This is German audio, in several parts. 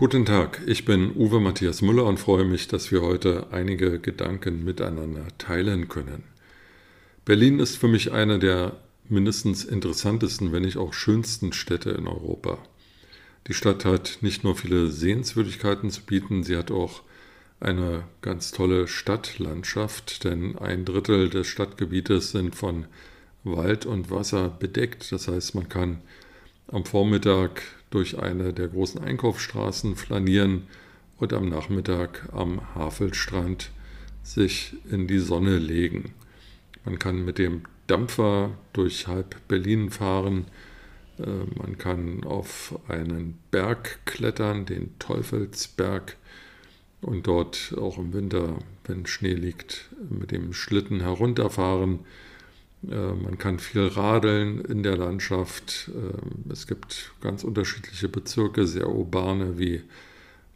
Guten Tag, ich bin Uwe Matthias Müller und freue mich, dass wir heute einige Gedanken miteinander teilen können. Berlin ist für mich eine der mindestens interessantesten, wenn nicht auch schönsten Städte in Europa. Die Stadt hat nicht nur viele Sehenswürdigkeiten zu bieten, sie hat auch eine ganz tolle Stadtlandschaft, denn ein Drittel des Stadtgebietes sind von Wald und Wasser bedeckt. Das heißt, man kann am Vormittag durch eine der großen Einkaufsstraßen flanieren und am Nachmittag am Havelstrand sich in die Sonne legen. Man kann mit dem Dampfer durch halb Berlin fahren, äh, man kann auf einen Berg klettern, den Teufelsberg, und dort auch im Winter, wenn Schnee liegt, mit dem Schlitten herunterfahren. Äh, man kann viel radeln in der Landschaft. Äh, es gibt ganz unterschiedliche Bezirke, sehr urbane wie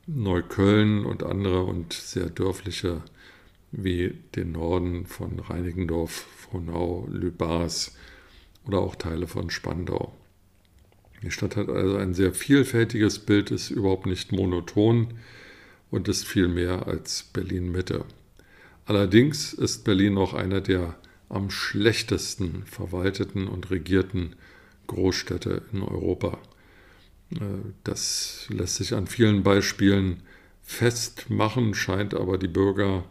Neukölln und andere und sehr dörfliche wie den Norden von Reinickendorf, Frohnau, Lübars oder auch Teile von Spandau. Die Stadt hat also ein sehr vielfältiges Bild, ist überhaupt nicht monoton und ist viel mehr als Berlin Mitte. Allerdings ist Berlin noch einer der am schlechtesten verwalteten und regierten Großstädte in Europa. Äh, das lässt sich an vielen Beispielen festmachen, scheint aber die Bürger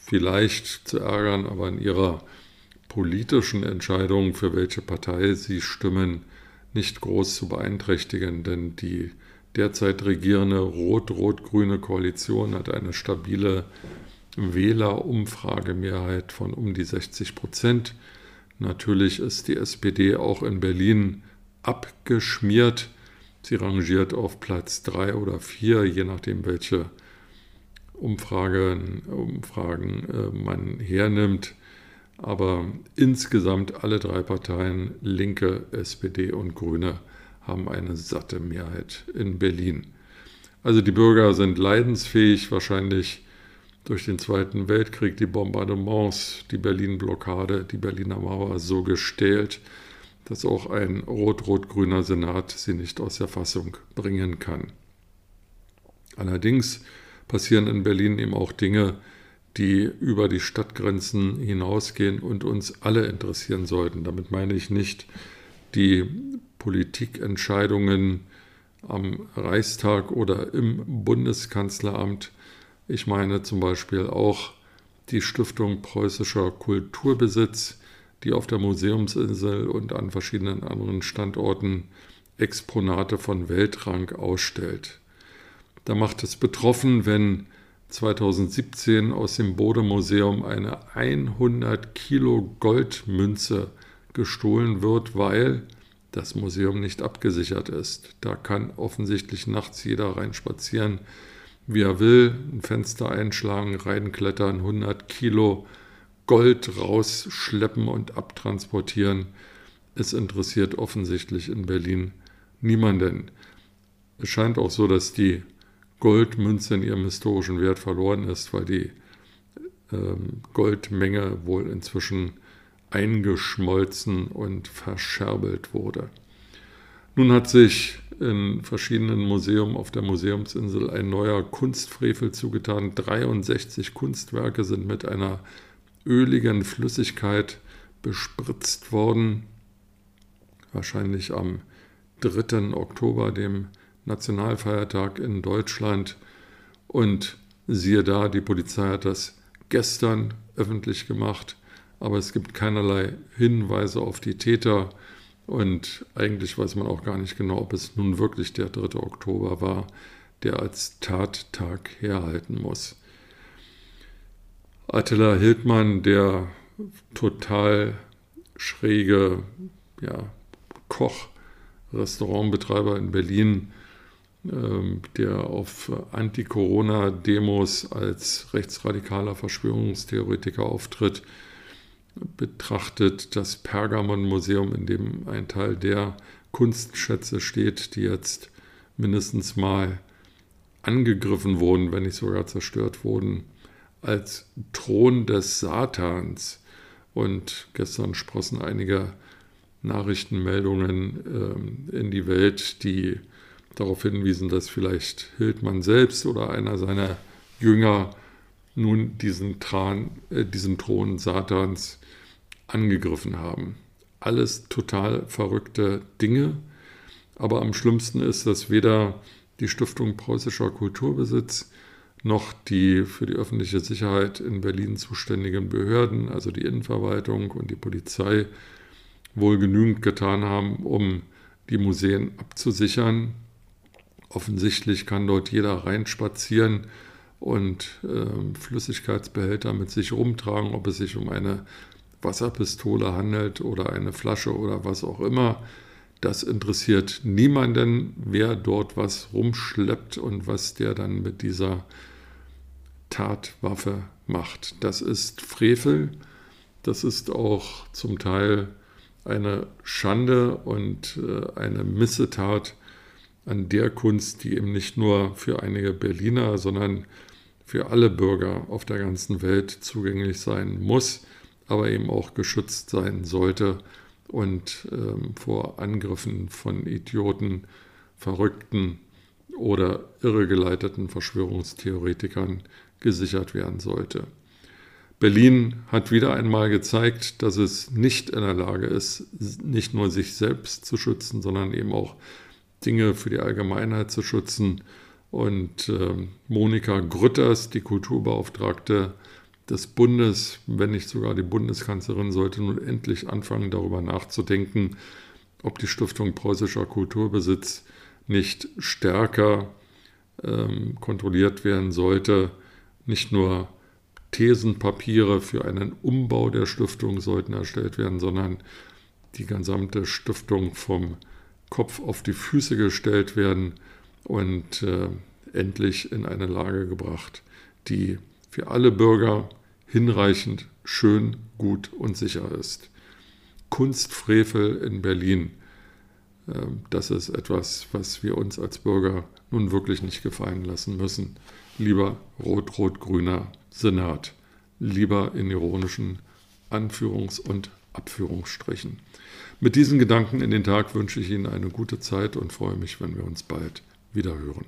vielleicht zu ärgern, aber in ihrer politischen Entscheidung, für welche Partei sie stimmen, nicht groß zu beeinträchtigen, denn die derzeit regierende rot-rot-grüne Koalition hat eine stabile Wählerumfragemehrheit von um die 60 Prozent. Natürlich ist die SPD auch in Berlin abgeschmiert. Sie rangiert auf Platz 3 oder 4, je nachdem, welche Umfragen, Umfragen äh, man hernimmt. Aber insgesamt alle drei Parteien, Linke, SPD und Grüne, haben eine satte Mehrheit in Berlin. Also die Bürger sind leidensfähig, wahrscheinlich durch den Zweiten Weltkrieg, die Bombardements, die Berlin-Blockade, die Berliner Mauer so gestählt, dass auch ein rot-rot-grüner Senat sie nicht aus der Fassung bringen kann. Allerdings passieren in Berlin eben auch Dinge, die über die Stadtgrenzen hinausgehen und uns alle interessieren sollten. Damit meine ich nicht die Politikentscheidungen am Reichstag oder im Bundeskanzleramt, ich meine zum Beispiel auch die Stiftung Preußischer Kulturbesitz, die auf der Museumsinsel und an verschiedenen anderen Standorten Exponate von Weltrang ausstellt. Da macht es betroffen, wenn 2017 aus dem Bode-Museum eine 100 Kilo Goldmünze gestohlen wird, weil das Museum nicht abgesichert ist. Da kann offensichtlich nachts jeder reinspazieren, wie er will, ein Fenster einschlagen, reinklettern, 100 Kilo Gold rausschleppen und abtransportieren. Es interessiert offensichtlich in Berlin niemanden. Es scheint auch so, dass die Goldmünze in ihrem historischen Wert verloren ist, weil die ähm, Goldmenge wohl inzwischen eingeschmolzen und verscherbelt wurde. Nun hat sich in verschiedenen Museen auf der Museumsinsel ein neuer Kunstfrevel zugetan. 63 Kunstwerke sind mit einer öligen Flüssigkeit bespritzt worden. Wahrscheinlich am 3. Oktober, dem Nationalfeiertag in Deutschland. Und siehe da, die Polizei hat das gestern öffentlich gemacht. aber es gibt keinerlei Hinweise auf die Täter und eigentlich weiß man auch gar nicht genau, ob es nun wirklich der 3. Oktober war, der als Tattag herhalten muss. Attila Hildmann, der total schräge ja, Koch, Restaurantbetreiber in Berlin, ähm, der auf Anti-Corona-Demos als rechtsradikaler Verschwörungstheoretiker auftritt, betrachtet das Pergamon-Museum, in dem ein Teil der Kunstschätze steht, die jetzt mindestens mal angegriffen wurden, wenn nicht sogar zerstört wurden, als Thron des Satans. Und gestern sprossen einige Nachrichtenmeldungen äh, in die Welt, die darauf hinwiesen, dass vielleicht Hildmann selbst oder einer seiner Jünger nun diesen, Tran, äh, diesen Thron Satans angegriffen haben. Alles total verrückte Dinge, aber am schlimmsten ist, dass weder die Stiftung Preußischer Kulturbesitz noch die für die öffentliche Sicherheit in Berlin zuständigen Behörden, also die Innenverwaltung und die Polizei, wohl genügend getan haben, um die Museen abzusichern. Offensichtlich kann dort jeder reinspazieren und äh, Flüssigkeitsbehälter mit sich rumtragen, ob es sich um eine Wasserpistole handelt oder eine Flasche oder was auch immer. Das interessiert niemanden, wer dort was rumschleppt und was der dann mit dieser Tatwaffe macht. Das ist Frevel, das ist auch zum Teil eine Schande und äh, eine Missetat an der Kunst, die eben nicht nur für einige Berliner, sondern für alle Bürger auf der ganzen Welt zugänglich sein muss, aber eben auch geschützt sein sollte und ähm, vor Angriffen von Idioten, Verrückten oder irregeleiteten Verschwörungstheoretikern gesichert werden sollte. Berlin hat wieder einmal gezeigt, dass es nicht in der Lage ist, nicht nur sich selbst zu schützen, sondern eben auch Dinge für die Allgemeinheit zu schützen. Und äh, Monika Grütters, die Kulturbeauftragte des Bundes, wenn nicht sogar die Bundeskanzlerin, sollte nun endlich anfangen, darüber nachzudenken, ob die Stiftung Preußischer Kulturbesitz nicht stärker ähm, kontrolliert werden sollte, nicht nur Thesenpapiere für einen Umbau der Stiftung sollten erstellt werden, sondern die gesamte Stiftung vom Kopf auf die Füße gestellt werden und äh, endlich in eine Lage gebracht, die für alle Bürger hinreichend schön, gut und sicher ist. Kunstfrevel in Berlin, äh, das ist etwas, was wir uns als Bürger nun wirklich nicht gefallen lassen müssen lieber rot-rot-grüner Senat, lieber in ironischen Anführungs- und Abführungsstrichen. Mit diesen Gedanken in den Tag wünsche ich Ihnen eine gute Zeit und freue mich, wenn wir uns bald wieder hören.